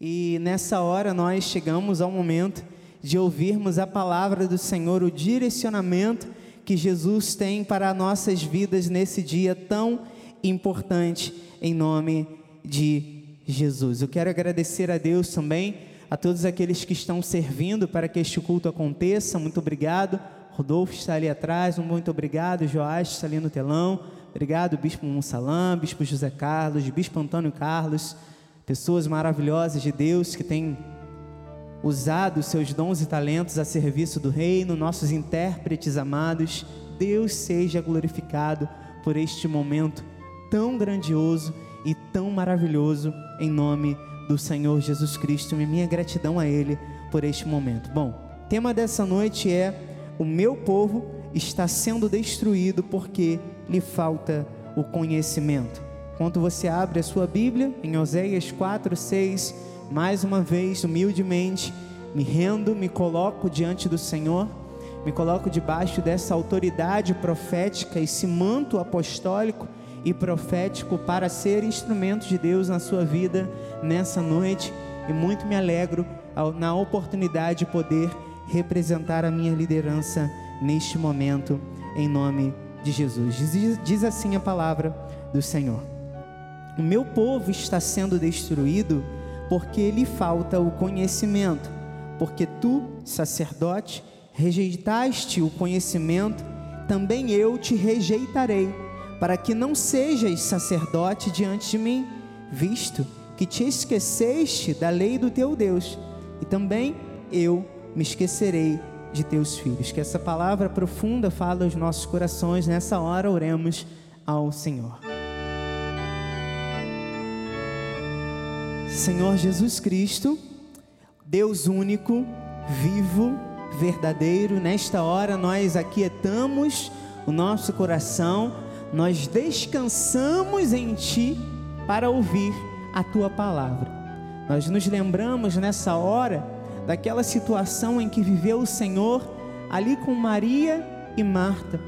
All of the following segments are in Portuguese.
E nessa hora nós chegamos ao momento de ouvirmos a palavra do Senhor, o direcionamento que Jesus tem para nossas vidas nesse dia tão importante, em nome de Jesus. Eu quero agradecer a Deus também, a todos aqueles que estão servindo para que este culto aconteça. Muito obrigado. Rodolfo está ali atrás, um muito obrigado. Joás está ali no telão. Obrigado, Bispo Monsalam, Bispo José Carlos, Bispo Antônio Carlos, pessoas maravilhosas de Deus que têm usado seus dons e talentos a serviço do reino, nossos intérpretes amados. Deus seja glorificado por este momento tão grandioso e tão maravilhoso em nome do Senhor Jesus Cristo. E minha gratidão a Ele por este momento. Bom, tema dessa noite é: O meu povo está sendo destruído porque lhe falta o conhecimento. Enquanto você abre a sua Bíblia, em Oséias 4, 6, mais uma vez, humildemente, me rendo, me coloco diante do Senhor, me coloco debaixo dessa autoridade profética, esse manto apostólico e profético para ser instrumento de Deus na sua vida nessa noite e muito me alegro na oportunidade de poder representar a minha liderança neste momento, em nome de Jesus. Diz, diz assim a palavra do Senhor: O meu povo está sendo destruído porque lhe falta o conhecimento, porque tu, sacerdote, rejeitaste o conhecimento, também eu te rejeitarei, para que não sejas sacerdote diante de mim, visto que te esqueceste da lei do teu Deus, e também eu me esquecerei de teus filhos. Que essa palavra profunda fale aos nossos corações. Nessa hora, oremos ao Senhor. Senhor Jesus Cristo, Deus único, vivo, verdadeiro, nesta hora nós aquietamos o nosso coração, nós descansamos em Ti para ouvir a Tua palavra. Nós nos lembramos nessa hora daquela situação em que viveu o Senhor ali com Maria e Marta.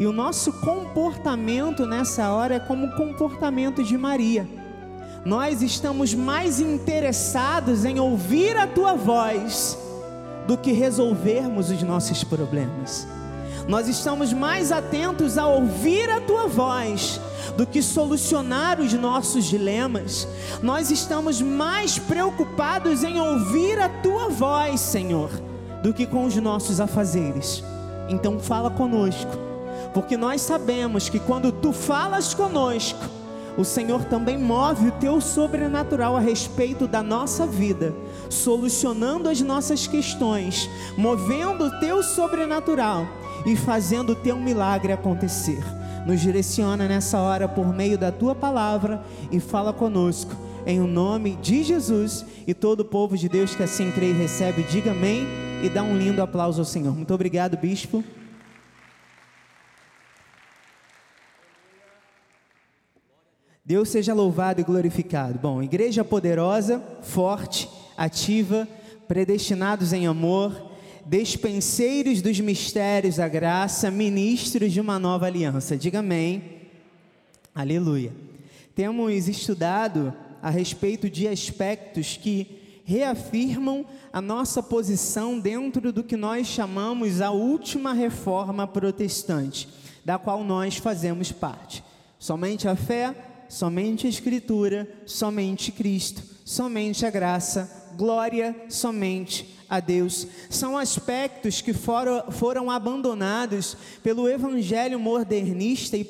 E o nosso comportamento nessa hora é como o comportamento de Maria. Nós estamos mais interessados em ouvir a tua voz do que resolvermos os nossos problemas. Nós estamos mais atentos a ouvir a tua voz do que solucionar os nossos dilemas. Nós estamos mais preocupados em ouvir a tua voz, Senhor, do que com os nossos afazeres. Então fala conosco, porque nós sabemos que quando tu falas conosco, o Senhor também move o teu sobrenatural a respeito da nossa vida, solucionando as nossas questões, movendo o teu sobrenatural e fazendo o teu milagre acontecer. Nos direciona nessa hora por meio da tua palavra e fala conosco em o nome de Jesus e todo o povo de Deus que assim crê e recebe, diga amém e dá um lindo aplauso ao Senhor. Muito obrigado, bispo. Deus seja louvado e glorificado. Bom, igreja poderosa, forte, ativa, predestinados em amor, despenseiros dos mistérios da graça, ministros de uma nova aliança. Diga amém. Aleluia. Temos estudado a respeito de aspectos que reafirmam a nossa posição dentro do que nós chamamos a última reforma protestante, da qual nós fazemos parte. Somente a fé, somente a Escritura, somente Cristo, somente a graça, glória somente a Deus. São aspectos que foram, foram abandonados pelo evangelho modernista e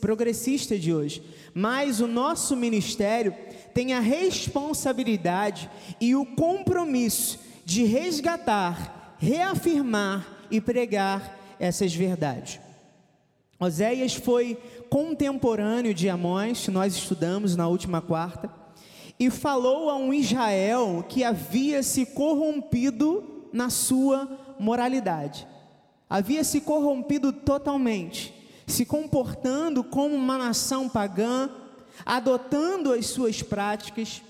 progressista de hoje. Mas o nosso ministério tem a responsabilidade e o compromisso de resgatar, reafirmar e pregar essas verdades. Oséias foi contemporâneo de Amós, nós estudamos na última quarta e falou a um Israel que havia se corrompido na sua moralidade, havia se corrompido totalmente, se comportando como uma nação pagã, adotando as suas práticas.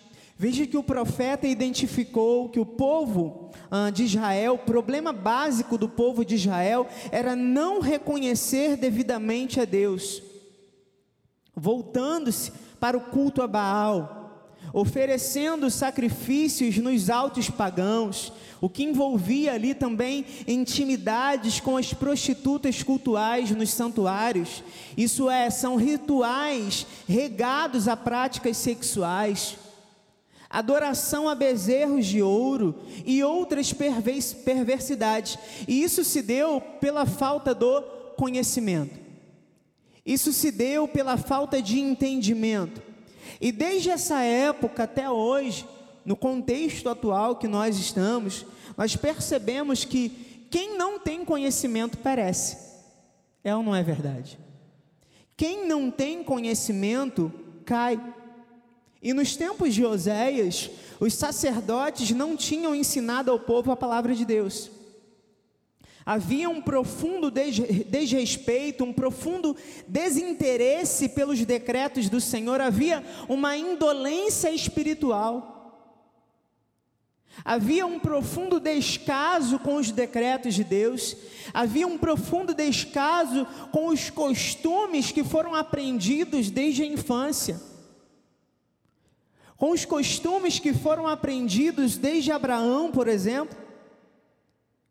Veja que o profeta identificou que o povo ah, de Israel, o problema básico do povo de Israel era não reconhecer devidamente a Deus, voltando-se para o culto a Baal, oferecendo sacrifícios nos altos pagãos, o que envolvia ali também intimidades com as prostitutas cultuais nos santuários. Isso é, são rituais regados a práticas sexuais, adoração a bezerros de ouro e outras perversidades. E isso se deu pela falta do conhecimento. Isso se deu pela falta de entendimento. E desde essa época até hoje, no contexto atual que nós estamos, nós percebemos que quem não tem conhecimento perece. É ou não é verdade? Quem não tem conhecimento cai. E nos tempos de Oséias, os sacerdotes não tinham ensinado ao povo a palavra de Deus. Havia um profundo desrespeito, um profundo desinteresse pelos decretos do Senhor, havia uma indolência espiritual. Havia um profundo descaso com os decretos de Deus, havia um profundo descaso com os costumes que foram aprendidos desde a infância, com os costumes que foram aprendidos desde Abraão, por exemplo.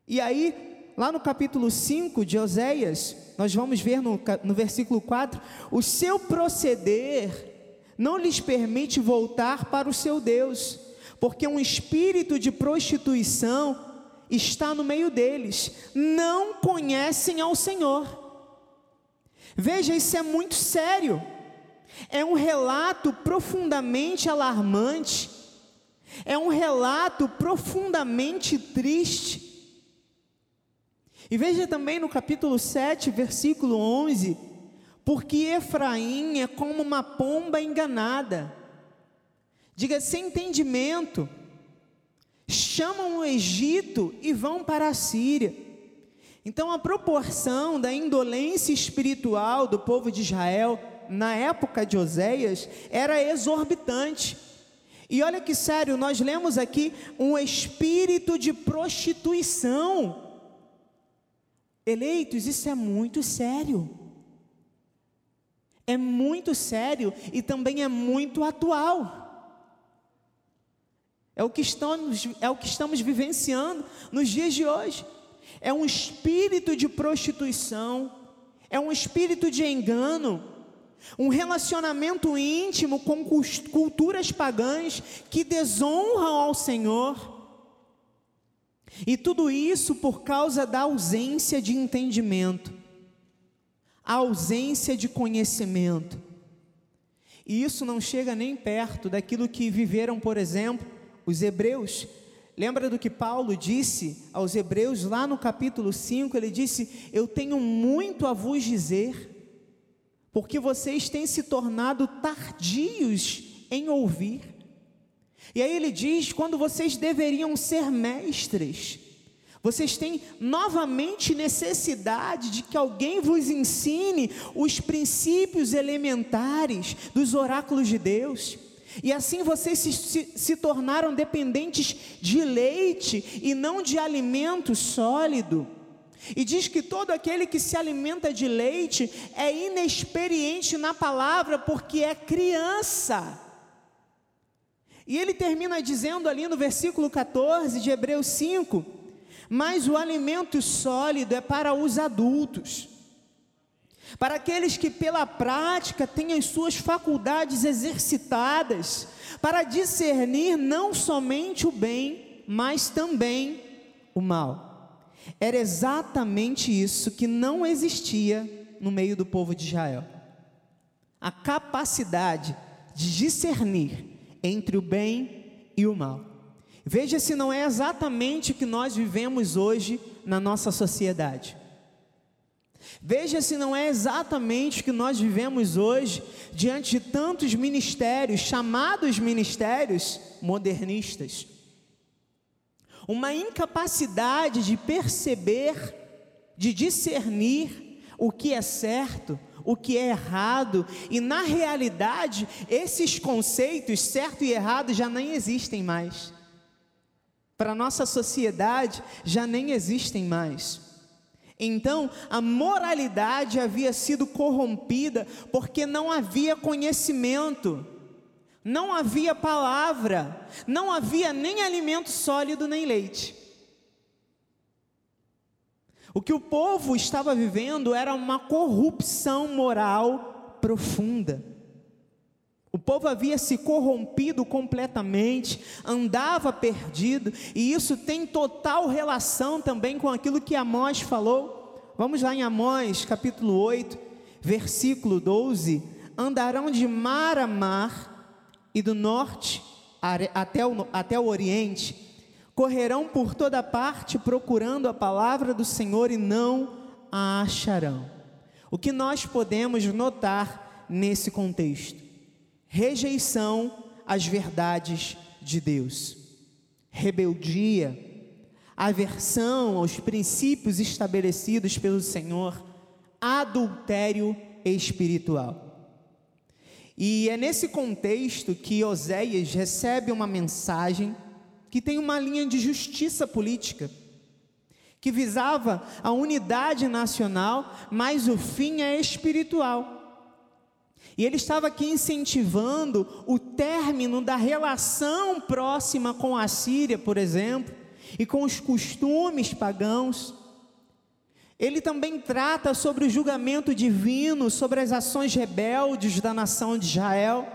E aí lá no capítulo 5 de Oséias, nós vamos ver no, no versículo 4: o seu proceder não lhes permite voltar para o seu Deus, porque um espírito de prostituição está no meio deles, não conhecem ao Senhor. Veja, isso é muito sério, é um relato profundamente alarmante, é um relato profundamente triste. E veja também no capítulo 7, versículo 11: porque Efraim é como uma pomba enganada, diga sem entendimento, chamam o Egito e vão para a Síria. Então a proporção da indolência espiritual do povo de Israel na época de Oséias era exorbitante. E olha que sério, nós lemos aqui um espírito de prostituição Eleitos, isso é muito sério. É muito sério e também é muito atual. É o que estamos, é o que estamos vivenciando nos dias de hoje. É um espírito de prostituição, é um espírito de engano, um relacionamento íntimo com culturas pagãs que desonram ao Senhor e tudo isso por causa da ausência de entendimento, a ausência de conhecimento. E isso não chega nem perto daquilo que viveram, por exemplo, os hebreus. Lembra do que Paulo disse aos hebreus lá no capítulo 5? Ele disse: Eu tenho muito a vos dizer, porque vocês têm se tornado tardios em ouvir. E aí ele diz: quando vocês deveriam ser mestres, vocês têm novamente necessidade de que alguém vos ensine os princípios elementares dos oráculos de Deus. E assim vocês se, se, se, tornaram dependentes de leite e não de alimento sólido. E diz que todo aquele que se alimenta de leite é inexperiente na palavra porque é criança. E ele termina dizendo ali no versículo 14 de Hebreus 5: Mas o alimento sólido é para os adultos, para aqueles que pela prática têm as suas faculdades exercitadas, para discernir não somente o bem, mas também o mal. Era exatamente isso que não existia no meio do povo de Israel. A capacidade de discernir entre o bem e o mal. Veja se não é exatamente o que nós vivemos hoje na nossa sociedade. Veja se não é exatamente o que nós vivemos hoje diante de tantos ministérios, chamados ministérios modernistas. Uma incapacidade de perceber, de discernir o que é certo, o que é errado, e na realidade, esses conceitos, certo e errado, já nem existem mais. Para a nossa sociedade, já nem existem mais. Então, a moralidade havia sido corrompida porque não havia conhecimento. Não havia palavra, não havia nem alimento sólido nem leite. O que o povo estava vivendo era uma corrupção moral profunda. O povo havia se corrompido completamente, andava perdido, e isso tem total relação também com aquilo que Amós falou. Vamos lá em Amós, capítulo 8, versículo 12: Andarão de mar a mar e do norte até o, até o oriente, correrão por toda parte procurando a palavra do Senhor e não a acharão. O que nós podemos notar nesse contexto? rejeição às verdades de Deus, rebeldia, aversão aos princípios estabelecidos pelo Senhor, adultério espiritual. E é nesse contexto que Oséias recebe uma mensagem que tem uma linha de justiça política, que visava a unidade nacional, mas o fim é espiritual. E ele estava aqui incentivando o término da relação próxima com a Síria, por exemplo, e com os costumes pagãos. Ele também trata sobre o julgamento divino, sobre as ações rebeldes da nação de Israel.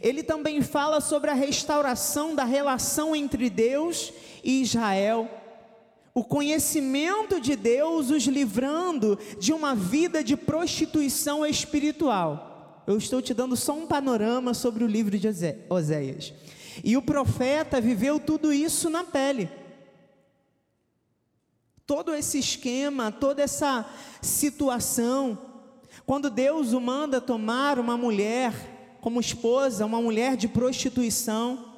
Ele também fala sobre a restauração da relação entre Deus e Israel. O conhecimento de Deus os livrando de uma vida de prostituição espiritual eu estou te dando só um panorama sobre o livro de Oséias. E o profeta viveu tudo isso na pele. Todo esse esquema, toda essa situação. Quando Deus o manda tomar uma mulher como esposa, uma mulher de prostituição,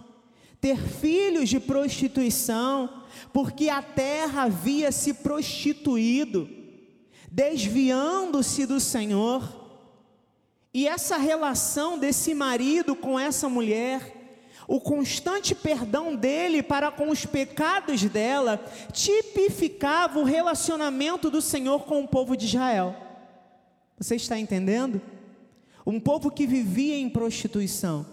ter filhos de prostituição, porque a terra havia se prostituído, desviando-se do Senhor. E essa relação desse marido com essa mulher, o constante perdão dele para com os pecados dela, tipificava o relacionamento do Senhor com o povo de Israel. Você está entendendo? Um povo que vivia em prostituição.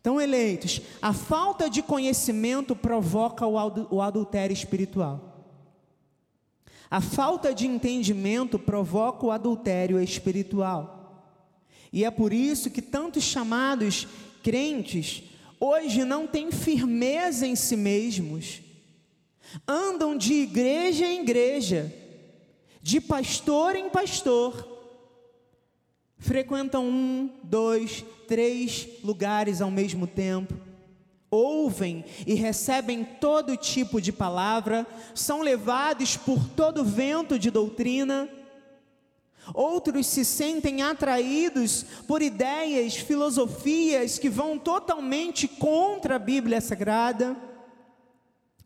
Então, eleitos, a falta de conhecimento provoca o adultério espiritual. A falta de entendimento provoca o adultério espiritual. E é por isso que tantos chamados crentes hoje não têm firmeza em si mesmos, andam de igreja em igreja, de pastor em pastor, frequentam um, dois, três lugares ao mesmo tempo, ouvem e recebem todo tipo de palavra, são levados por todo vento de doutrina, Outros se sentem atraídos por ideias, filosofias que vão totalmente contra a Bíblia Sagrada.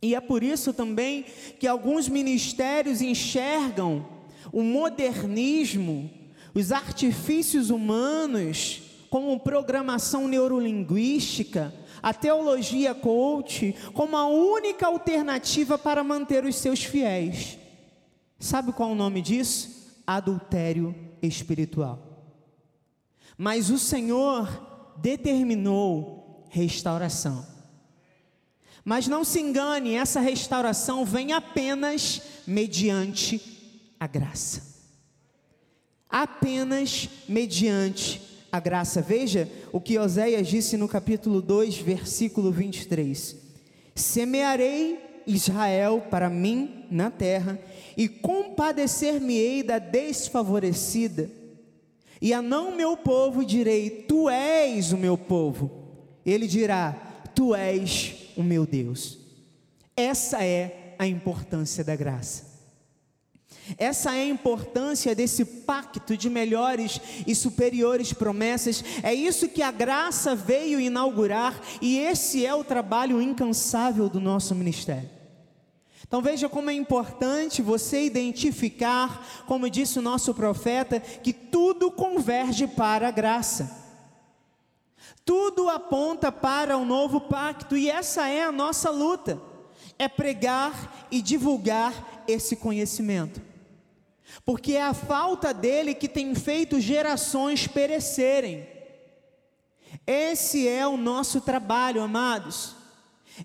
E é por isso também que alguns ministérios enxergam o modernismo, os artifícios humanos, como programação neurolinguística, a teologia coach, como a única alternativa para manter os seus fiéis. Sabe qual é o nome disso? Adultério espiritual. Mas o Senhor determinou restauração. Mas não se engane, essa restauração vem apenas mediante a graça. Apenas mediante a graça. Veja o que Oséias disse no capítulo 2, versículo 23: Semearei Israel para mim na terra, e compadecer-me-ei da desfavorecida. E a não meu povo direi: Tu és o meu povo. Ele dirá: Tu és o meu Deus. Essa é a importância da graça. Essa é a importância desse pacto de melhores e superiores promessas. É isso que a graça veio inaugurar e esse é o trabalho incansável do nosso ministério. Então veja como é importante você identificar, como disse o nosso profeta, que tudo converge para a graça. Tudo aponta para o novo pacto e essa é a nossa luta. É pregar e divulgar esse conhecimento. Porque é a falta dele que tem feito gerações perecerem. Esse é o nosso trabalho, amados.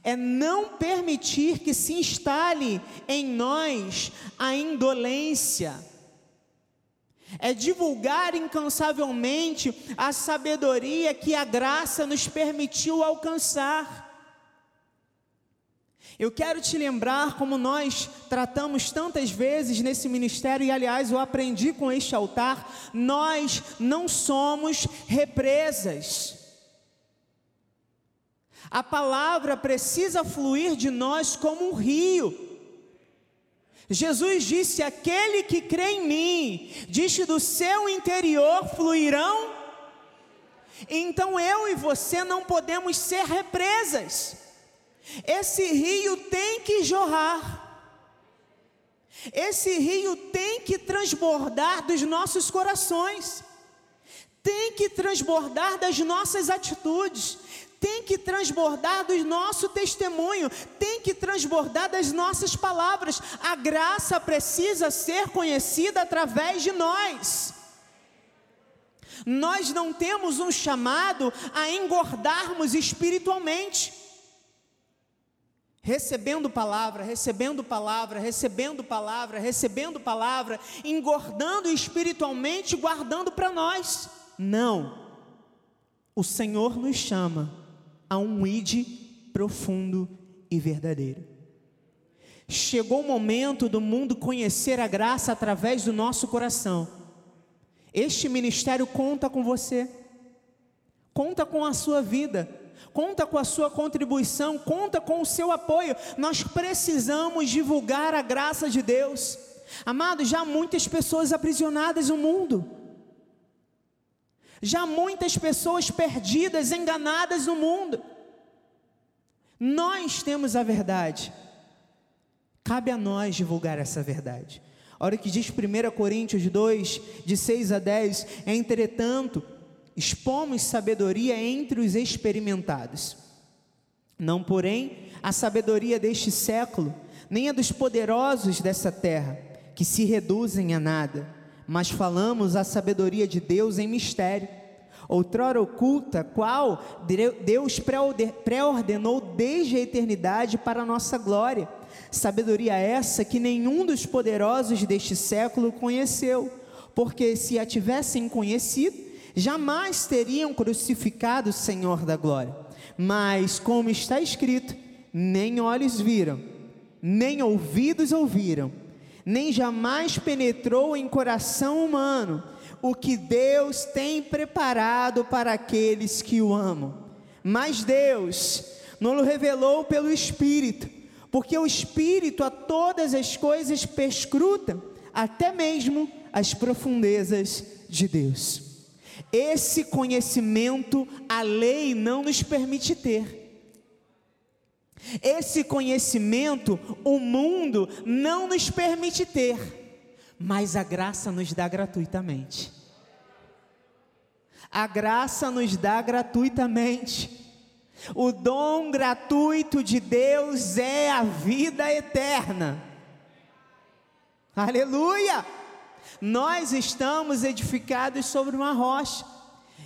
É não permitir que se instale em nós a indolência. É divulgar incansavelmente a sabedoria que a graça nos permitiu alcançar. Eu quero te lembrar como nós tratamos tantas vezes nesse ministério, e aliás eu aprendi com este altar: nós não somos represas. A palavra precisa fluir de nós como um rio. Jesus disse: Aquele que crê em mim, disse do seu interior fluirão. Então eu e você não podemos ser represas. Esse rio tem que jorrar. Esse rio tem que transbordar dos nossos corações. Tem que transbordar das nossas atitudes tem que transbordar do nosso testemunho, tem que transbordar das nossas palavras. A graça precisa ser conhecida através de nós. Nós não temos um chamado a engordarmos espiritualmente. Recebendo palavra, recebendo palavra, recebendo palavra, recebendo palavra, engordando espiritualmente, guardando para nós. Não. O Senhor nos chama a um id profundo e verdadeiro. Chegou o momento do mundo conhecer a graça através do nosso coração. Este ministério conta com você, conta com a sua vida, conta com a sua contribuição, conta com o seu apoio. Nós precisamos divulgar a graça de Deus. Amados, já há muitas pessoas aprisionadas no mundo. Já muitas pessoas perdidas, enganadas no mundo. Nós temos a verdade. Cabe a nós divulgar essa verdade. Olha o que diz 1 Coríntios 2, de 6 a 10: Entretanto, expomos sabedoria entre os experimentados. Não, porém, a sabedoria deste século, nem a dos poderosos dessa terra, que se reduzem a nada mas falamos a sabedoria de Deus em mistério, outrora oculta, qual Deus pré-ordenou desde a eternidade para a nossa glória. Sabedoria essa que nenhum dos poderosos deste século conheceu, porque se a tivessem conhecido, jamais teriam crucificado o Senhor da glória. Mas, como está escrito, nem olhos viram, nem ouvidos ouviram, nem jamais penetrou em coração humano o que Deus tem preparado para aqueles que o amam. Mas Deus não o revelou pelo Espírito, porque o Espírito a todas as coisas perscruta, até mesmo as profundezas de Deus. Esse conhecimento a lei não nos permite ter. Esse conhecimento o mundo não nos permite ter, mas a graça nos dá gratuitamente. A graça nos dá gratuitamente. O dom gratuito de Deus é a vida eterna. Aleluia! Nós estamos edificados sobre uma rocha,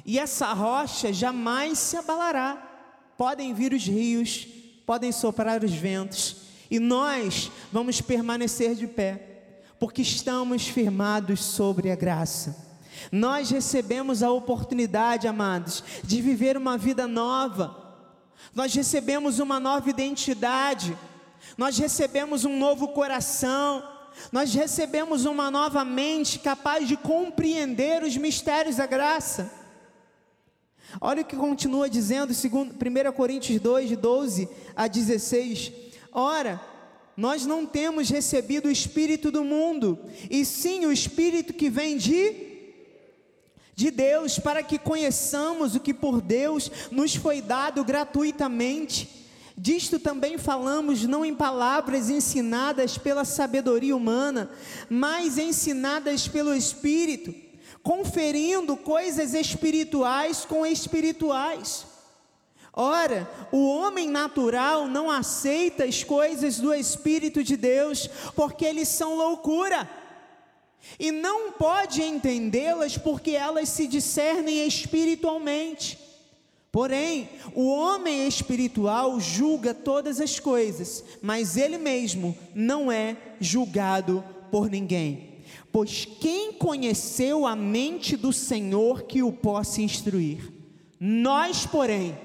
e essa rocha jamais se abalará. Podem vir os rios, podem soprar os ventos, e nós vamos permanecer de pé, porque estamos firmados sobre a graça. Nós recebemos a oportunidade, amados, de viver uma vida nova. Nós recebemos uma nova identidade. Nós recebemos um novo coração. Nós recebemos uma nova mente capaz de compreender os mistérios da graça. Olha o que continua dizendo, segundo 1 Coríntios 2, de 12 a 16. Ora, nós não temos recebido o Espírito do mundo, e sim o Espírito que vem de, de Deus, para que conheçamos o que por Deus nos foi dado gratuitamente. Disto também falamos não em palavras ensinadas pela sabedoria humana, mas ensinadas pelo Espírito conferindo coisas espirituais com espirituais. Ora, o homem natural não aceita as coisas do Espírito de Deus, porque eles são loucura, e não pode entendê-las porque elas se discernem espiritualmente. Porém, o homem espiritual julga todas as coisas, mas ele mesmo não é julgado por ninguém. Pois quem conheceu a mente do Senhor que o possa instruir? Nós, porém,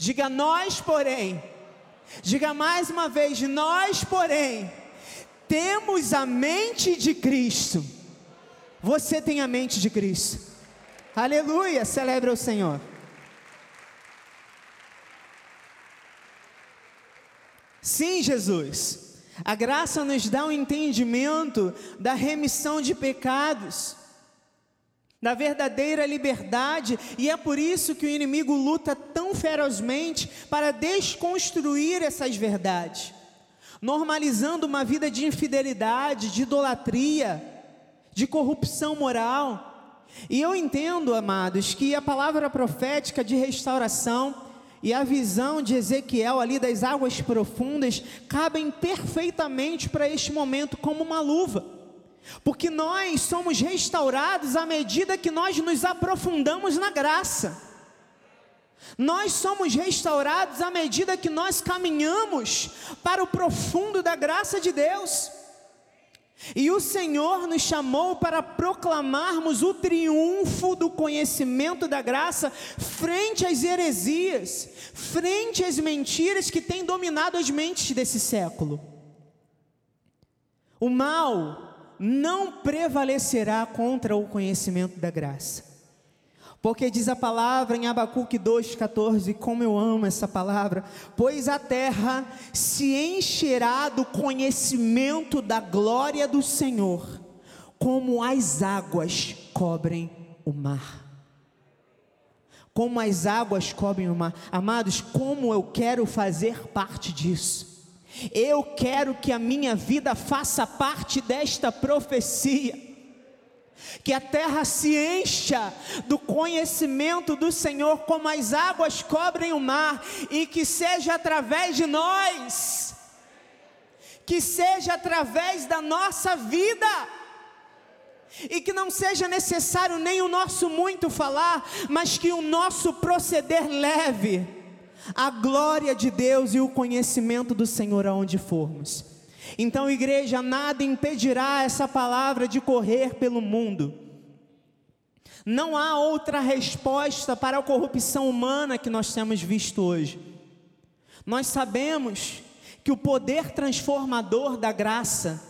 diga nós, porém, diga mais uma vez, nós, porém, temos a mente de Cristo. Você tem a mente de Cristo. Aleluia, celebra o Senhor. Sim, Jesus. A graça nos dá um entendimento da remissão de pecados, da verdadeira liberdade, e é por isso que o inimigo luta tão ferozmente para desconstruir essas verdades, normalizando uma vida de infidelidade, de idolatria, de corrupção moral. E eu entendo, amados, que a palavra profética de restauração, e a visão de Ezequiel ali das águas profundas cabem perfeitamente para este momento como uma luva. Porque nós somos restaurados à medida que nós nos aprofundamos na graça. Nós somos restaurados à medida que nós caminhamos para o profundo da graça de Deus. E o Senhor nos chamou para proclamarmos o triunfo do conhecimento da graça frente às heresias, frente às mentiras que têm dominado as mentes desse século. O mal não prevalecerá contra o conhecimento da graça. Porque diz a palavra em Abacuque 2,14, como eu amo essa palavra, pois a terra se encherá do conhecimento da glória do Senhor, como as águas cobrem o mar. Como as águas cobrem o mar. Amados, como eu quero fazer parte disso. Eu quero que a minha vida faça parte desta profecia. Que a terra se encha do conhecimento do Senhor, como as águas cobrem o mar, e que seja através de nós, que seja através da nossa vida, e que não seja necessário nem o nosso muito falar, mas que o nosso proceder leve a glória de Deus e o conhecimento do Senhor aonde formos. Então, igreja, nada impedirá essa palavra de correr pelo mundo. Não há outra resposta para a corrupção humana que nós temos visto hoje. Nós sabemos que o poder transformador da graça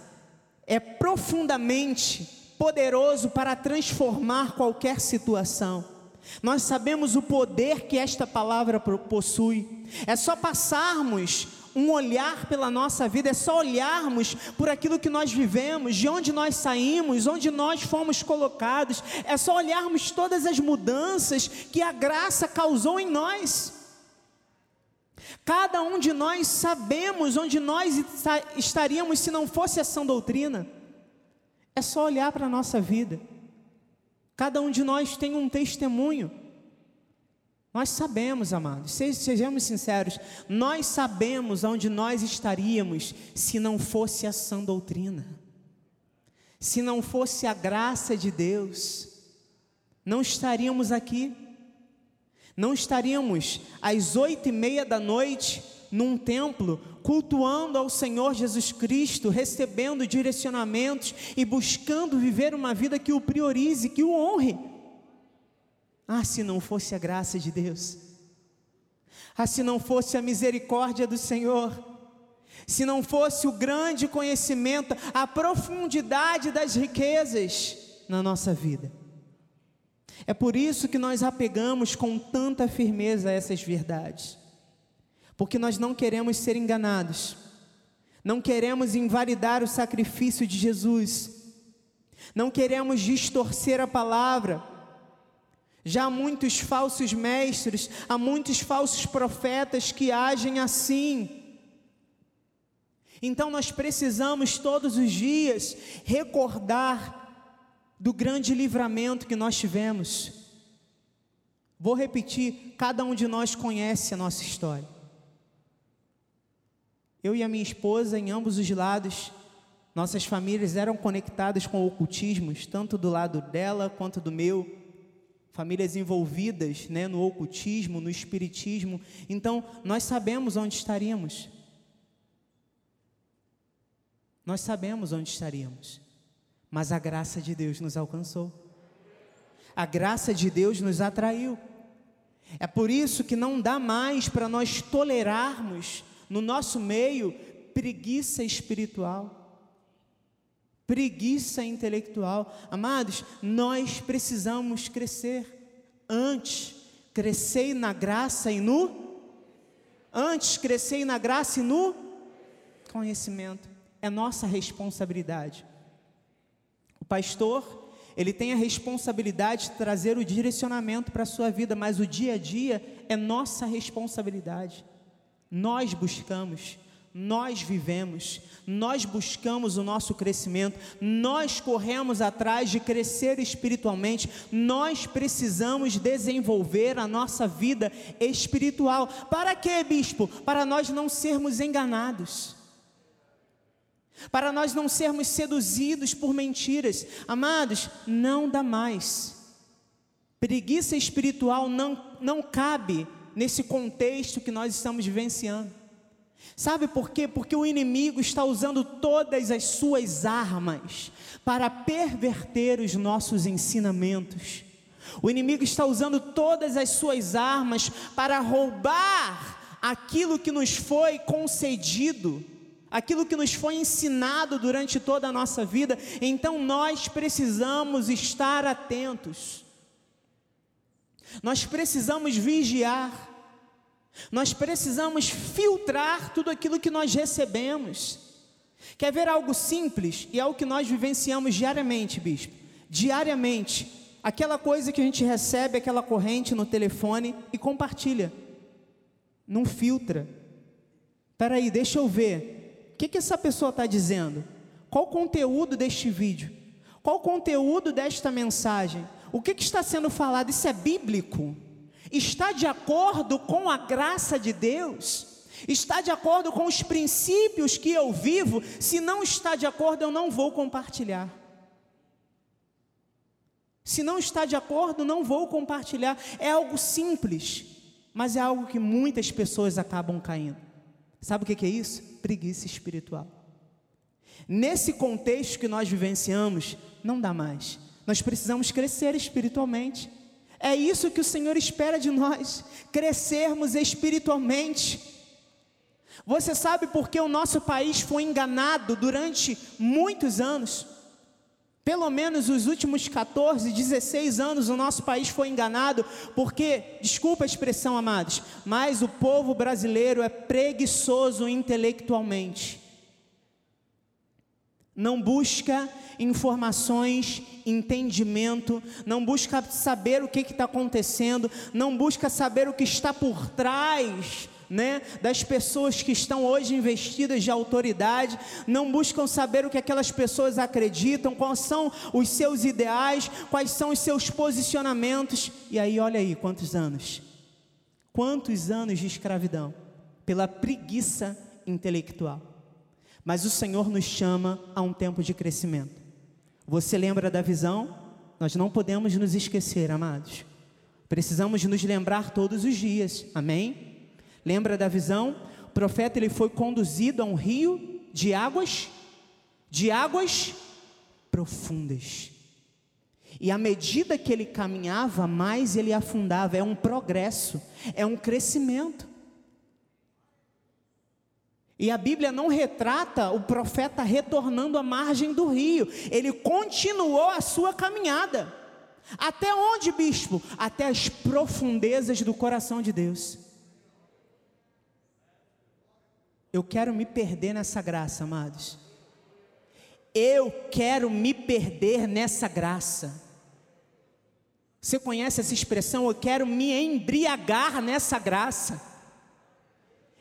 é profundamente poderoso para transformar qualquer situação. Nós sabemos o poder que esta palavra possui. É só passarmos um olhar pela nossa vida, é só olharmos por aquilo que nós vivemos, de onde nós saímos, onde nós fomos colocados, é só olharmos todas as mudanças que a graça causou em nós. Cada um de nós sabemos onde nós estaríamos se não fosse a sã doutrina. É só olhar para a nossa vida. Cada um de nós tem um testemunho. Nós sabemos, amados, sejamos sinceros, nós sabemos onde nós estaríamos se não fosse a sã doutrina, se não fosse a graça de Deus, não estaríamos aqui, não estaríamos às oito e meia da noite num templo, cultuando ao Senhor Jesus Cristo, recebendo direcionamentos e buscando viver uma vida que o priorize, que o honre. Ah, se não fosse a graça de Deus. Ah, se não fosse a misericórdia do Senhor. Se não fosse o grande conhecimento, a profundidade das riquezas na nossa vida. É por isso que nós apegamos com tanta firmeza a essas verdades. Porque nós não queremos ser enganados. Não queremos invalidar o sacrifício de Jesus. Não queremos distorcer a palavra já há muitos falsos mestres, há muitos falsos profetas que agem assim. Então nós precisamos todos os dias recordar do grande livramento que nós tivemos. Vou repetir, cada um de nós conhece a nossa história. Eu e a minha esposa, em ambos os lados, nossas famílias eram conectadas com ocultismos, tanto do lado dela quanto do meu. famílias envolvidas né, no ocultismo, no espiritismo. Então, nós sabemos onde estaríamos. Nós sabemos onde estaríamos, mas a graça de Deus nos alcançou. A graça de Deus nos atraiu. É por isso que não dá mais para nós tolerarmos no nosso meio preguiça espiritual preguiça intelectual. Amados, nós precisamos crescer. Antes, crescei na graça e no. Antes, crescei na graça e no conhecimento. É nossa responsabilidade. O pastor, ele tem a responsabilidade de trazer o direcionamento para a sua vida, mas o dia a dia é nossa responsabilidade. Nós buscamos nós vivemos, nós buscamos o nosso crescimento, nós corremos atrás de crescer espiritualmente, nós precisamos desenvolver a nossa vida espiritual. Para quê, bispo? Para nós não sermos enganados. Para nós não sermos seduzidos por mentiras. Amados, não dá mais. Preguiça espiritual não, não cabe nesse contexto que nós estamos vivenciando. Sabe por quê? Porque o inimigo está usando todas as suas armas para perverter os nossos ensinamentos. O inimigo está usando todas as suas armas para roubar aquilo que nos foi concedido, aquilo que nos foi ensinado durante toda a nossa vida. Então nós precisamos estar atentos. Nós precisamos vigiar. Nós precisamos filtrar tudo aquilo que nós recebemos. Quer ver algo simples e é o que nós vivenciamos diariamente, bispo? Diariamente. Aquela coisa que a gente recebe, aquela corrente no telefone e compartilha. Não filtra. Espera aí, deixa eu ver. O que, que essa pessoa está dizendo? Qual o conteúdo deste vídeo? Qual o conteúdo desta mensagem? O que, que está sendo falado? Isso é bíblico? está de acordo com a graça de Deus, está de acordo com os princípios que eu vivo, se não está de acordo, eu não vou compartilhar. Se não está de acordo, não vou compartilhar. É algo simples, mas é algo que muitas pessoas acabam caindo. Sabe o que é isso? Preguiça espiritual. Nesse contexto que nós vivenciamos, não dá mais. Nós precisamos crescer espiritualmente. É isso que o Senhor espera de nós, crescermos espiritualmente. Você sabe por que o nosso país foi enganado durante muitos anos? Pelo menos os últimos 14, 16 anos o nosso país foi enganado, porque, desculpa a expressão, amados, mas o povo brasileiro é preguiçoso intelectualmente. Não busca informações, entendimento, não busca saber o que está acontecendo, não busca saber o que está por trás né, das pessoas que estão hoje investidas de autoridade, não buscam saber o que aquelas pessoas acreditam, quais são os seus ideais, quais são os seus posicionamentos. E aí, olha aí, quantos anos? Quantos anos de escravidão? Pela preguiça intelectual. Mas o Senhor nos chama a um tempo de crescimento. Você lembra da visão? Nós não podemos nos esquecer, amados. Precisamos nos lembrar todos os dias. Amém? Lembra da visão? O profeta ele foi conduzido a um rio de águas de águas profundas. E à medida que ele caminhava, mais ele afundava. É um progresso, é um crescimento. E a Bíblia não retrata o profeta retornando à margem do rio, ele continuou a sua caminhada. Até onde, bispo? Até as profundezas do coração de Deus. Eu quero me perder nessa graça, amados. Eu quero me perder nessa graça. Você conhece essa expressão? Eu quero me embriagar nessa graça.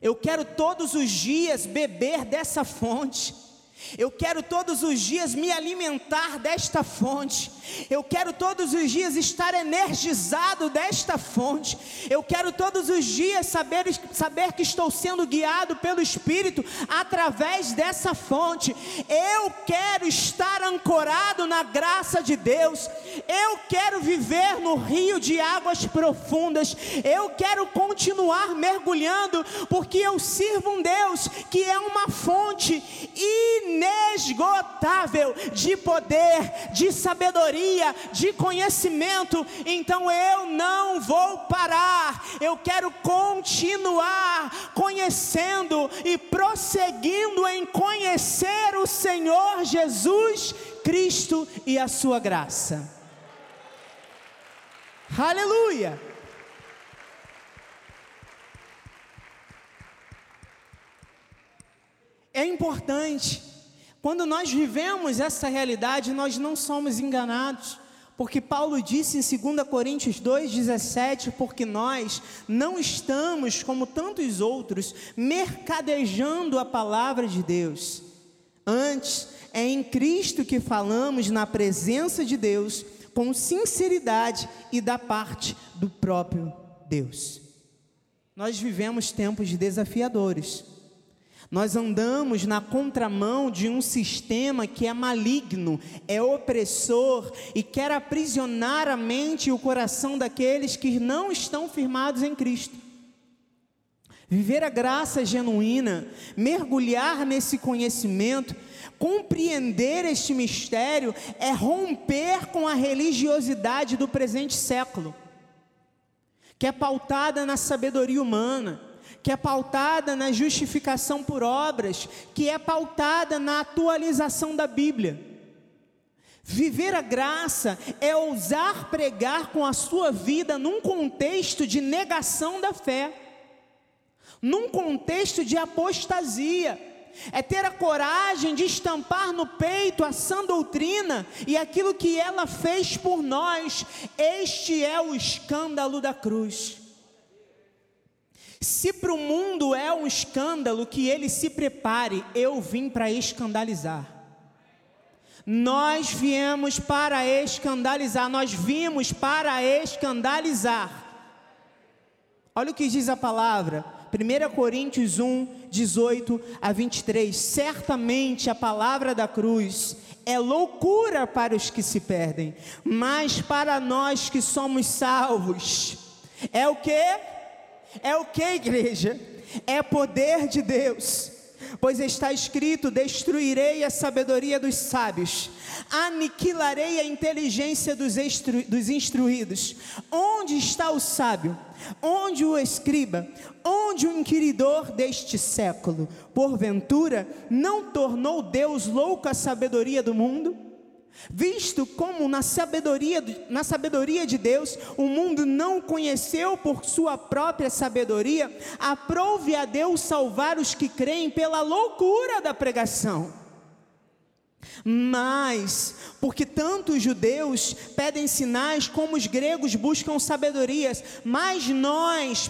Eu quero todos os dias beber dessa fonte. Eu quero todos os dias me alimentar desta fonte. Eu quero todos os dias estar energizado desta fonte. Eu quero todos os dias saber, saber que estou sendo guiado pelo Espírito através dessa fonte. Eu quero estar ancorado na graça de Deus. Eu quero viver no rio de águas profundas. Eu quero continuar mergulhando, porque eu sirvo um Deus que é uma fonte inesgotável de poder, de sabedoria, de conhecimento. Então eu não vou parar, eu quero continuar conhecendo e prosseguindo em conhecer o Senhor Jesus Cristo e a sua graça. Aleluia! É importante, quando nós vivemos essa realidade, nós não somos enganados, porque Paulo disse em 2 Coríntios 2,17: porque nós não estamos, como tantos outros, mercadejando a palavra de Deus. Antes, é em Cristo que falamos na presença de Deus, com sinceridade e da parte do próprio Deus. Nós vivemos tempos desafiadores nós andamos na contramão de um sistema que é maligno, é opressor e quer aprisionar a mente e o coração daqueles que não estão firmados em Cristo. Viver a graça genuína, mergulhar nesse conhecimento, compreender este mistério, é romper com a religiosidade do presente século, que é pautada na sabedoria humana que é pautada na justificação por obras, que é pautada na atualização da Bíblia. Viver a graça é ousar pregar com a sua vida num contexto de negação da fé, num contexto de apostasia, é ter a coragem de estampar no peito a sã doutrina e aquilo que ela fez por nós. Este é o escândalo da cruz. Se para o mundo é um escândalo que ele se prepare, eu vim para escandalizar. Nós viemos para escandalizar, nós vimos para escandalizar. Olha o que diz a palavra, 1 Coríntios 1, 18 a 23. Certamente a palavra da cruz é loucura para os que se perdem, mas para nós que somos salvos, é o que? É o que, igreja? É poder de Deus. Pois está escrito: Destruirei a sabedoria dos sábios, aniquilarei a inteligência dos, dos instruídos. Onde está o sábio? Onde o escriba? Onde o inquiridor deste século? Porventura, não tornou Deus louca a sabedoria do mundo? Visto como na sabedoria, na sabedoria de Deus o mundo não conheceu por sua própria sabedoria, aprove a Deus salvar os que creem pela loucura da pregação. Mas, porque tanto os judeus pedem sinais como os gregos buscam sabedorias, mas nós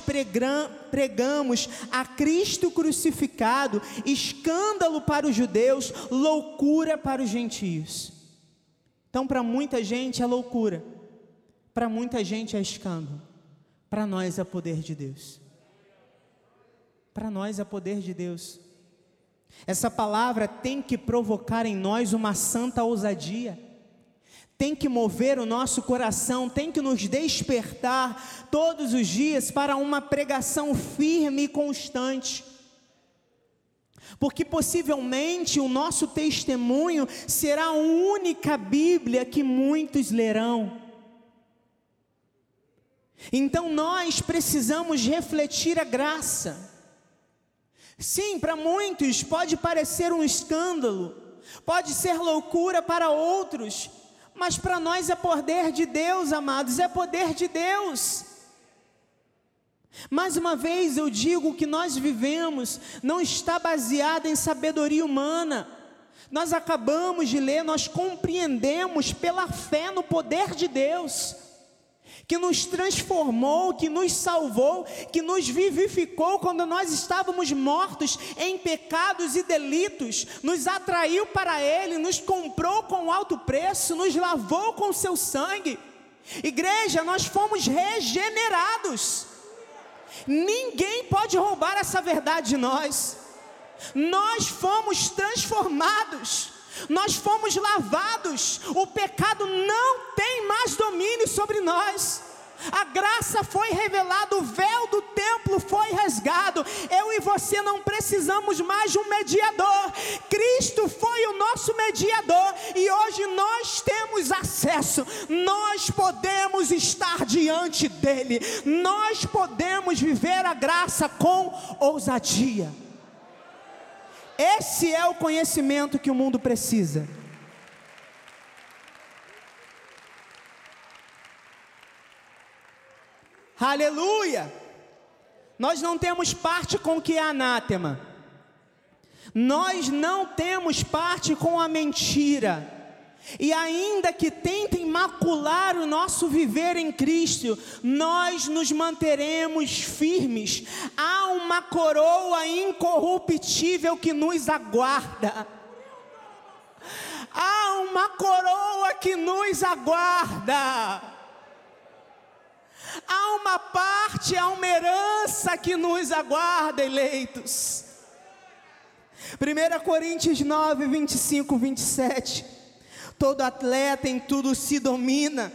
pregamos a Cristo crucificado, escândalo para os judeus, loucura para os gentios. Então, para muita gente é loucura, para muita gente é escândalo, para nós é poder de Deus. Para nós é poder de Deus. Essa palavra tem que provocar em nós uma santa ousadia, tem que mover o nosso coração, tem que nos despertar todos os dias para uma pregação firme e constante porque possivelmente o nosso testemunho será a única Bíblia que muitos lerão. Então nós precisamos refletir a graça. Sim, para muitos pode parecer um escândalo, pode ser loucura para outros, mas para nós é poder de Deus, amados, é poder de Deus. Mais uma vez eu digo que nós vivemos não está baseado em sabedoria humana. Nós acabamos de ler, nós compreendemos pela fé no poder de Deus que nos transformou, que nos salvou, que nos vivificou quando nós estávamos mortos em pecados e delitos, nos atraiu para Ele, nos comprou com alto preço, nos lavou com seu sangue. Igreja, nós fomos regenerados. Ninguém pode roubar essa verdade de nós. Nós fomos transformados nós fomos lavados, o pecado não tem mais domínio sobre nós. A graça foi revelada, o véu do templo foi rasgado. Eu e você não precisamos mais de um mediador. Cristo foi o nosso mediador e hoje nós temos acesso. Nós podemos estar diante dele. Nós podemos viver a graça com ousadia. Esse é o conhecimento que o mundo precisa. Aleluia! Nós não temos parte com o que é anátema. Nós não temos parte com a mentira. E ainda que tentem macular o nosso viver em Cristo, nós nos manteremos firmes. Há uma coroa incorruptível que nos aguarda. Há uma coroa que nos aguarda. Há uma parte, há uma herança que nos aguarda, eleitos. 1 Coríntios 9, 25, 27. Todo atleta em tudo se domina.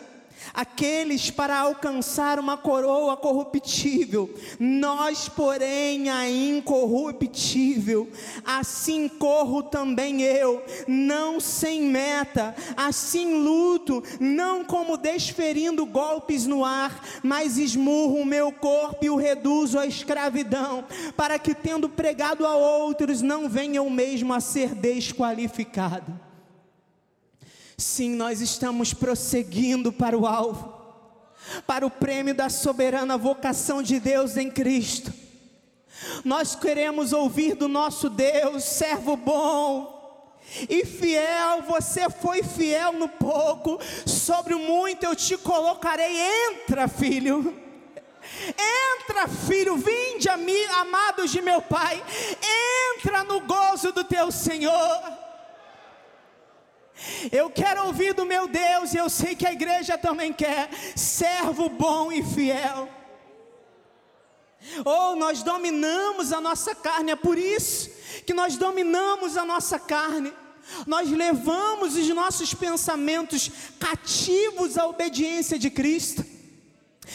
Aqueles para alcançar uma coroa corruptível, nós, porém, a incorruptível. Assim corro também eu, não sem meta, assim luto, não como desferindo golpes no ar, mas esmurro o meu corpo e o reduzo à escravidão, para que, tendo pregado a outros, não venha eu mesmo a ser desqualificado. Sim, nós estamos prosseguindo para o alvo, para o prêmio da soberana vocação de Deus em Cristo. Nós queremos ouvir do nosso Deus, servo bom e fiel, você foi fiel no pouco, sobre o muito eu te colocarei. Entra, filho. Entra, filho, vinde a mim, amados de meu Pai. Entra no gozo do teu Senhor. Eu quero ouvir do meu Deus, e eu sei que a igreja também quer, servo bom e fiel. Ou oh, nós dominamos a nossa carne, é por isso que nós dominamos a nossa carne. Nós levamos os nossos pensamentos cativos à obediência de Cristo.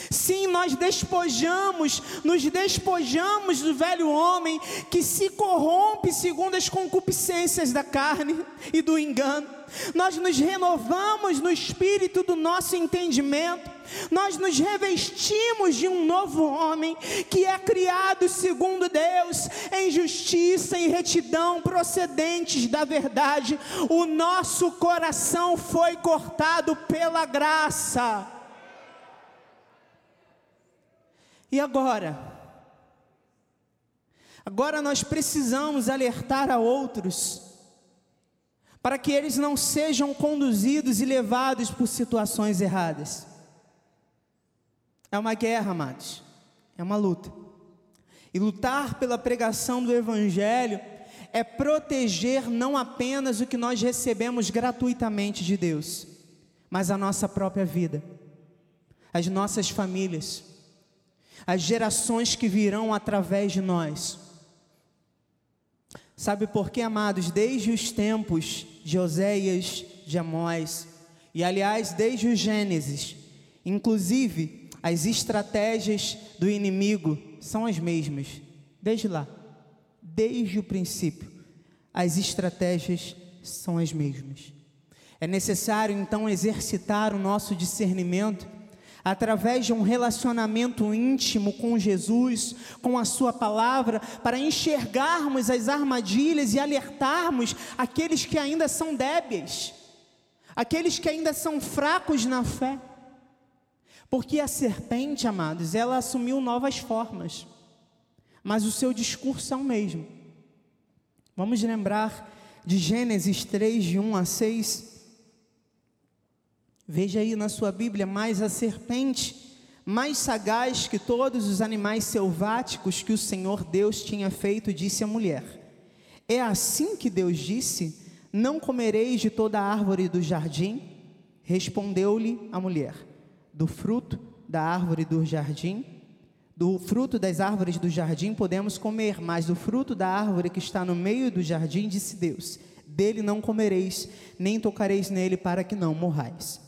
Sim, nós despojamos, nos despojamos do velho homem que se corrompe segundo as concupiscências da carne e do engano. Nós nos renovamos no espírito do nosso entendimento. Nós nos revestimos de um novo homem que é criado segundo Deus, em justiça e retidão procedentes da verdade. O nosso coração foi cortado pela graça E agora? Agora nós precisamos alertar a outros, para que eles não sejam conduzidos e levados por situações erradas. É uma guerra, amados, é uma luta. E lutar pela pregação do Evangelho é proteger não apenas o que nós recebemos gratuitamente de Deus, mas a nossa própria vida, as nossas famílias, as gerações que virão através de nós. Sabe por quê, amados? Desde os tempos de Oséias, de Amós, e aliás, desde o Gênesis, inclusive as estratégias do inimigo são as mesmas, desde lá, desde o princípio, as estratégias são as mesmas. É necessário então exercitar o nosso discernimento através de um relacionamento íntimo com Jesus, com a Sua palavra, para enxergarmos as armadilhas e alertarmos aqueles que ainda são débeis, aqueles que ainda são fracos na fé. Porque a serpente, amados, ela assumiu novas formas, mas o seu discurso é o mesmo. Vamos lembrar de Gênesis 3, de 1 a 6. Veja aí na sua Bíblia, mas a serpente mais sagaz que todos os animais selváticos que o Senhor Deus tinha feito, disse a mulher: É assim que Deus disse: Não comereis de toda árvore do jardim? Respondeu-lhe a mulher: Do fruto da árvore do jardim, do fruto das árvores do jardim podemos comer, mas do fruto da árvore que está no meio do jardim, disse Deus: Dele não comereis, nem tocareis nele, para que não morrais.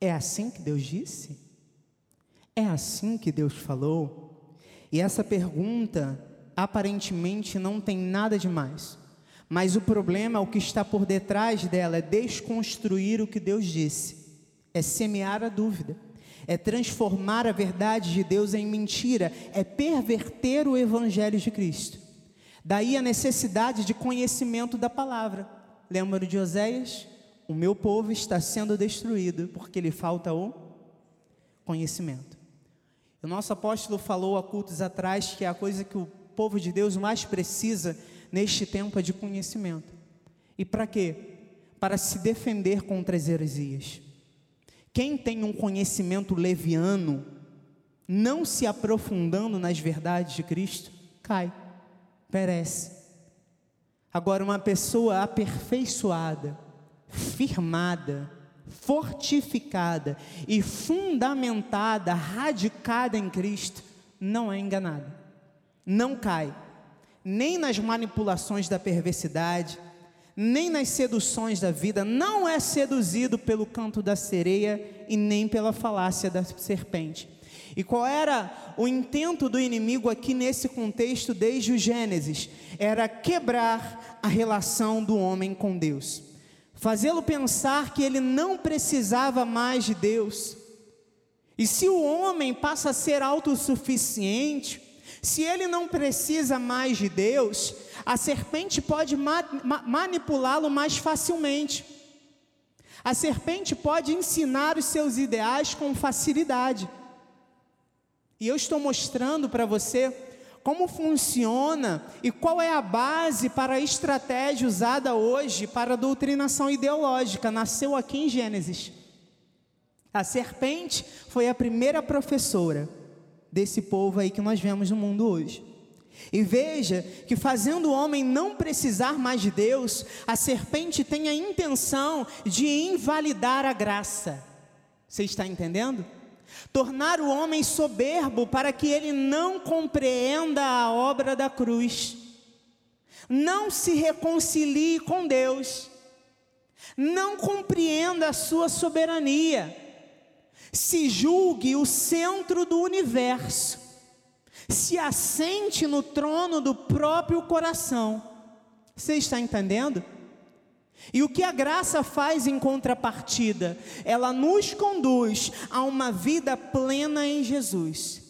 É assim que Deus disse? É assim que Deus falou? E essa pergunta aparentemente não tem nada de mais. Mas o problema, o que está por detrás dela, é desconstruir o que Deus disse, é semear a dúvida, é transformar a verdade de Deus em mentira, é perverter o Evangelho de Cristo. Daí a necessidade de conhecimento da palavra. Lembra de Oséias? O meu povo está sendo destruído porque lhe falta o conhecimento. O nosso apóstolo falou há cultos atrás que a coisa que o povo de Deus mais precisa neste tempo é de conhecimento. E para quê? Para se defender contra as heresias. Quem tem um conhecimento leviano, não se aprofundando nas verdades de Cristo, cai, perece. Agora, uma pessoa aperfeiçoada, firmada, fortificada e fundamentada, radicada em Cristo, não é enganada, não cai, nem nas manipulações da perversidade, nem nas seduções da vida, não é seduzido pelo canto da sereia e nem pela falácia da serpente. E qual era o intento do inimigo aqui nesse contexto desde o Gênesis? Era quebrar a relação do homem com Deus fazê-lo pensar que ele não precisava mais de Deus. E se o homem passa a ser autossuficiente, se ele não precisa mais de Deus, a serpente pode ma ma manipulá-lo mais facilmente. A serpente pode ensinar os seus ideais com facilidade. E eu estou mostrando para você como funciona e qual é a base para a estratégia usada hoje para a doutrinação ideológica. Nasceu aqui em Gênesis. A serpente foi a primeira professora desse povo aí que nós vemos no mundo hoje. E veja que fazendo o homem não precisar mais de Deus, a serpente tem a intenção de invalidar a graça. Você está entendendo? Tornar o homem soberbo para que ele não compreenda a obra da cruz, não se reconcilie com Deus, não compreenda a sua soberania, se julgue o centro do universo, se assente no trono do próprio coração. Você está entendendo? E o que a graça faz em contrapartida? Ela nos conduz a uma vida plena em Jesus,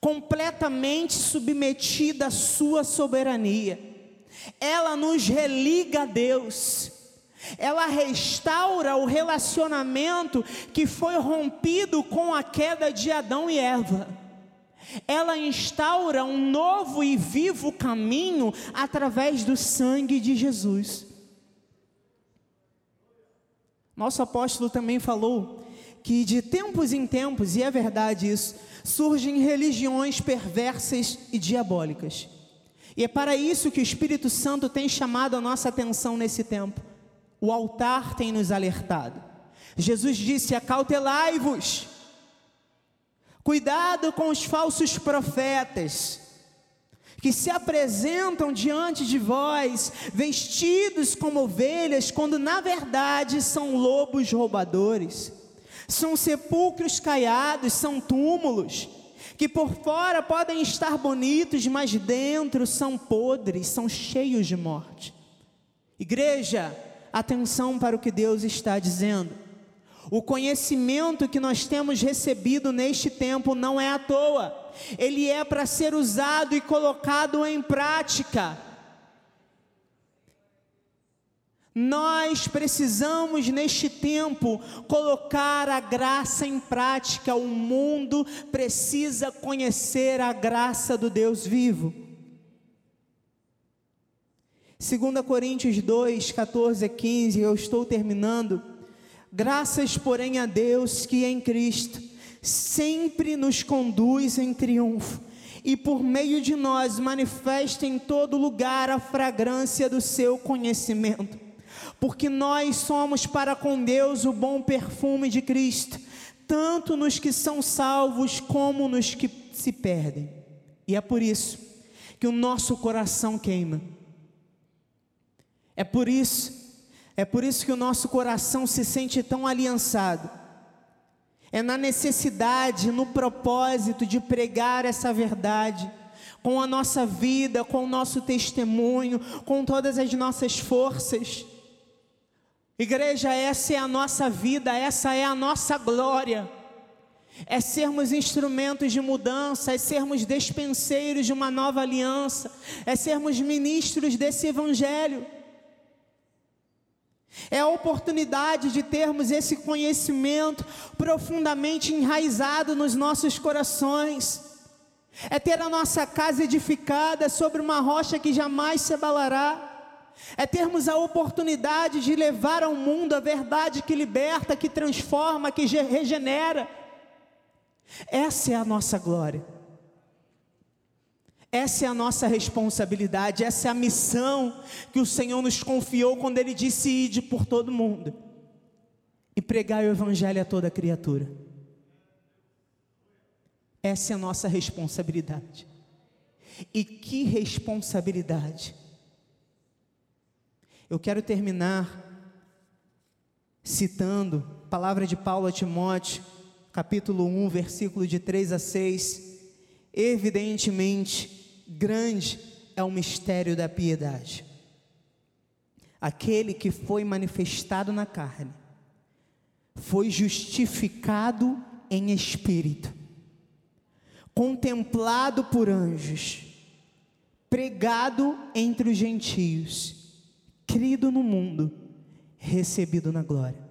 completamente submetida à Sua soberania. Ela nos religa a Deus. Ela restaura o relacionamento que foi rompido com a queda de Adão e Eva. Ela instaura um novo e vivo caminho através do sangue de Jesus. Nosso apóstolo também falou que de tempos em tempos, e é verdade isso, surgem religiões perversas e diabólicas. E é para isso que o Espírito Santo tem chamado a nossa atenção nesse tempo. O altar tem nos alertado. Jesus disse: Acautelai-vos, cuidado com os falsos profetas que se apresentam diante de vós vestidos como ovelhas, quando na verdade são lobos roubadores, são sepulcros caiados, são túmulos, que por fora podem estar bonitos, mas dentro são podres, são cheios de morte. Igreja, atenção para o que Deus está dizendo. O conhecimento que nós temos recebido neste tempo não é à toa, ele é para ser usado e colocado em prática. Nós precisamos neste tempo colocar a graça em prática. O mundo precisa conhecer a graça do Deus vivo. 2 Coríntios 2, 14 a 15, eu estou terminando. Graças, porém, a Deus que em Cristo sempre nos conduz em triunfo e por meio de nós manifesta em todo lugar a fragrância do seu conhecimento. Porque nós somos para com Deus o bom perfume de Cristo, tanto nos que são salvos como nos que se perdem. E é por isso que o nosso coração queima é por isso, é por isso que o nosso coração se sente tão aliançado. É na necessidade, no propósito de pregar essa verdade, com a nossa vida, com o nosso testemunho, com todas as nossas forças. Igreja, essa é a nossa vida, essa é a nossa glória. É sermos instrumentos de mudança, é sermos despenseiros de uma nova aliança, é sermos ministros desse evangelho. É a oportunidade de termos esse conhecimento profundamente enraizado nos nossos corações. É ter a nossa casa edificada sobre uma rocha que jamais se abalará. É termos a oportunidade de levar ao mundo a verdade que liberta, que transforma, que regenera. Essa é a nossa glória. Essa é a nossa responsabilidade, essa é a missão que o Senhor nos confiou quando Ele disse: ide por todo mundo e pregar o Evangelho a toda criatura. Essa é a nossa responsabilidade. E que responsabilidade! Eu quero terminar citando a palavra de Paulo a Timóteo, capítulo 1, versículo de 3 a 6. Evidentemente, grande é o mistério da piedade. Aquele que foi manifestado na carne, foi justificado em espírito, contemplado por anjos, pregado entre os gentios, crido no mundo, recebido na glória.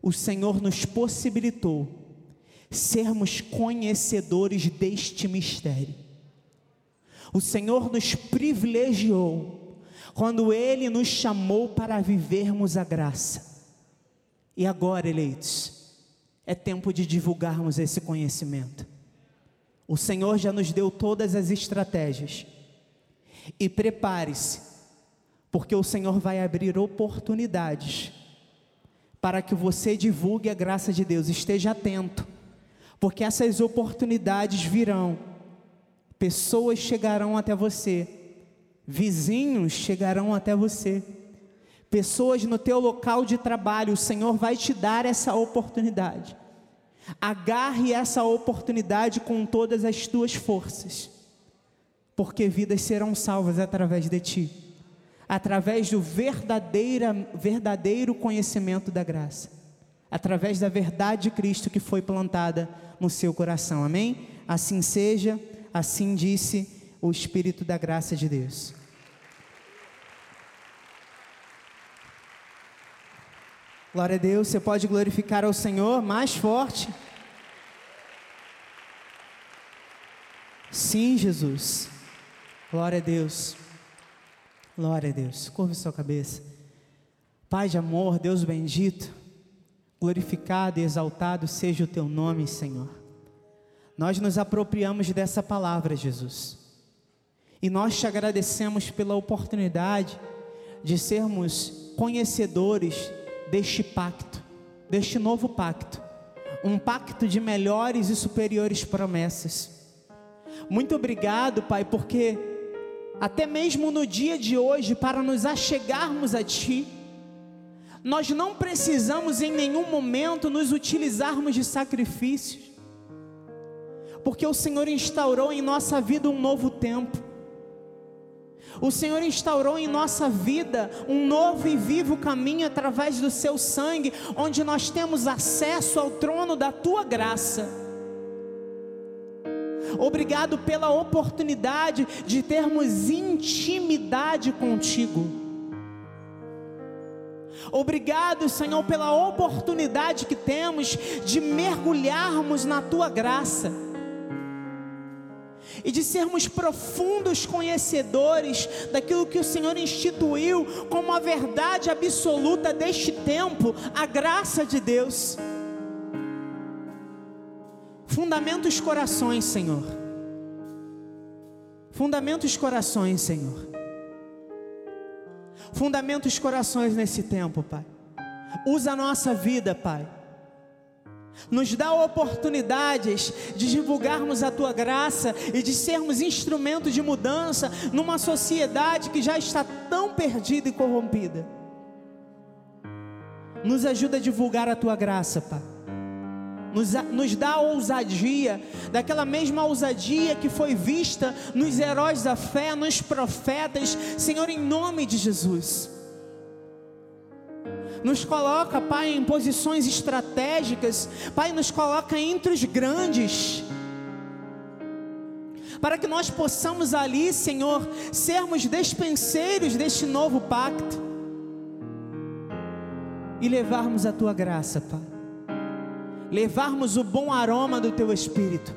O Senhor nos possibilitou sermos conhecedores deste mistério o Senhor nos privilegiou quando Ele nos chamou para vivermos a graça. E agora, eleitos, é tempo de divulgarmos esse conhecimento. O Senhor já nos deu todas as estratégias. E prepare-se, porque o Senhor vai abrir oportunidades para que você divulgue a graça de Deus. Esteja atento, porque essas oportunidades virão pessoas chegarão até você, vizinhos chegarão até você, pessoas no teu local de trabalho, o Senhor vai te dar essa oportunidade. Agarre essa oportunidade com todas as tuas forças, porque vidas serão salvas através de ti, através do verdadeira, verdadeiro conhecimento da graça, através da verdade de Cristo que foi plantada no seu coração. Amém? Assim seja assim disse o Espírito da graça de Deus. Glória a Deus, você pode glorificar ao Senhor mais forte. Sim, Jesus. Glória a Deus. Glória a Deus. Curva sua cabeça. Pai de amor, Deus bendito, glorificado e exaltado seja o teu nome, Senhor nós nos apropriamos dessa palavra, Jesus. E nós te agradecemos pela oportunidade de sermos conhecedores deste pacto, deste novo pacto, um pacto de melhores e superiores promessas. Muito obrigado, Pai, porque até mesmo no dia de hoje, para nos achegarmos a Ti, nós não precisamos em nenhum momento nos utilizarmos de sacrifícios porque o Senhor instaurou em nossa vida um novo tempo. O Senhor instaurou em nossa vida um novo e vivo caminho através do seu sangue, onde nós temos acesso ao trono da tua graça. Obrigado pela oportunidade de termos intimidade contigo. Obrigado, Senhor, pela oportunidade que temos de mergulharmos na tua graça e de sermos profundos conhecedores daquilo que o Senhor instituiu como a verdade absoluta deste tempo, a graça de Deus. Fundamenta os corações, Senhor. Fundamenta os corações, Senhor. Fundamenta os corações nesse tempo, Pai. Usa a nossa vida, Pai nos dá oportunidades de divulgarmos a tua graça e de sermos instrumentos de mudança numa sociedade que já está tão perdida e corrompida. Nos ajuda a divulgar a tua graça, Pai. Nos, nos dá a ousadia, daquela mesma ousadia que foi vista nos heróis da fé, nos profetas, Senhor, em nome de Jesus nos coloca, Pai, em posições estratégicas, Pai, nos coloca entre os grandes, para que nós possamos ali, Senhor, sermos despenseiros deste novo pacto. E levarmos a tua graça, Pai, levarmos o bom aroma do teu Espírito,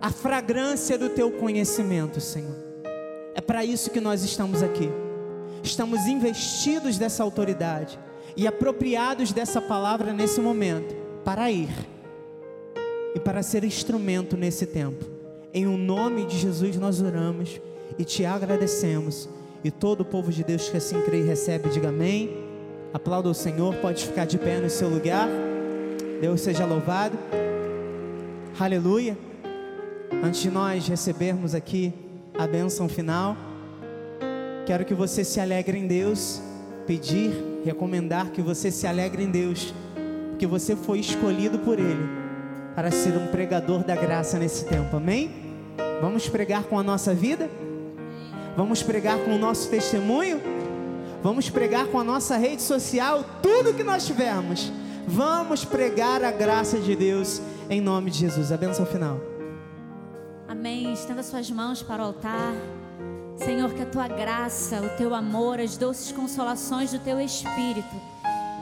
a fragrância do teu conhecimento, Senhor. É para isso que nós estamos aqui. Estamos investidos dessa autoridade e apropriados dessa palavra nesse momento, para ir e para ser instrumento nesse tempo. Em o nome de Jesus nós oramos e te agradecemos. E todo o povo de Deus que assim crê e recebe, diga amém. Aplauda o Senhor, pode ficar de pé no seu lugar. Deus seja louvado. Aleluia. Antes de nós recebermos aqui a bênção final, quero que você se alegre em Deus, pedir recomendar que você se alegre em Deus, porque você foi escolhido por Ele para ser um pregador da graça nesse tempo, amém? Vamos pregar com a nossa vida? Vamos pregar com o nosso testemunho? Vamos pregar com a nossa rede social, tudo que nós tivermos. Vamos pregar a graça de Deus em nome de Jesus. A benção final. Amém. Estenda suas mãos para o altar. Senhor, que a tua graça, o teu amor, as doces consolações do teu Espírito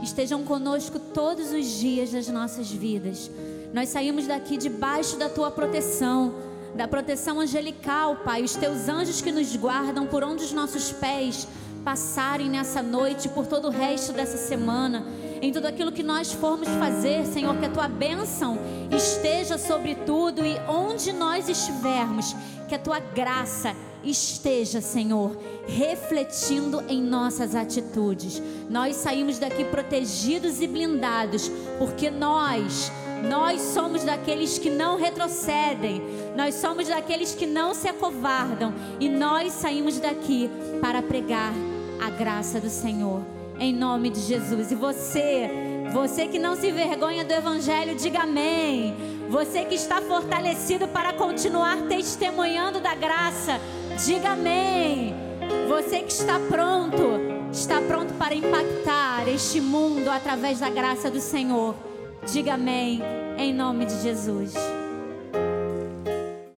estejam conosco todos os dias das nossas vidas. Nós saímos daqui debaixo da tua proteção, da proteção angelical, Pai, os teus anjos que nos guardam por onde os nossos pés passarem nessa noite, por todo o resto dessa semana, em tudo aquilo que nós formos fazer, Senhor, que a tua bênção esteja sobre tudo e onde nós estivermos, que a tua graça esteja, Senhor, refletindo em nossas atitudes. Nós saímos daqui protegidos e blindados, porque nós, nós somos daqueles que não retrocedem, nós somos daqueles que não se acovardam, e nós saímos daqui para pregar a graça do Senhor, em nome de Jesus. E você, você que não se vergonha do Evangelho, diga amém. Você que está fortalecido para continuar testemunhando da graça, Diga amém. Você que está pronto, está pronto para impactar este mundo através da graça do Senhor. Diga amém, em nome de Jesus.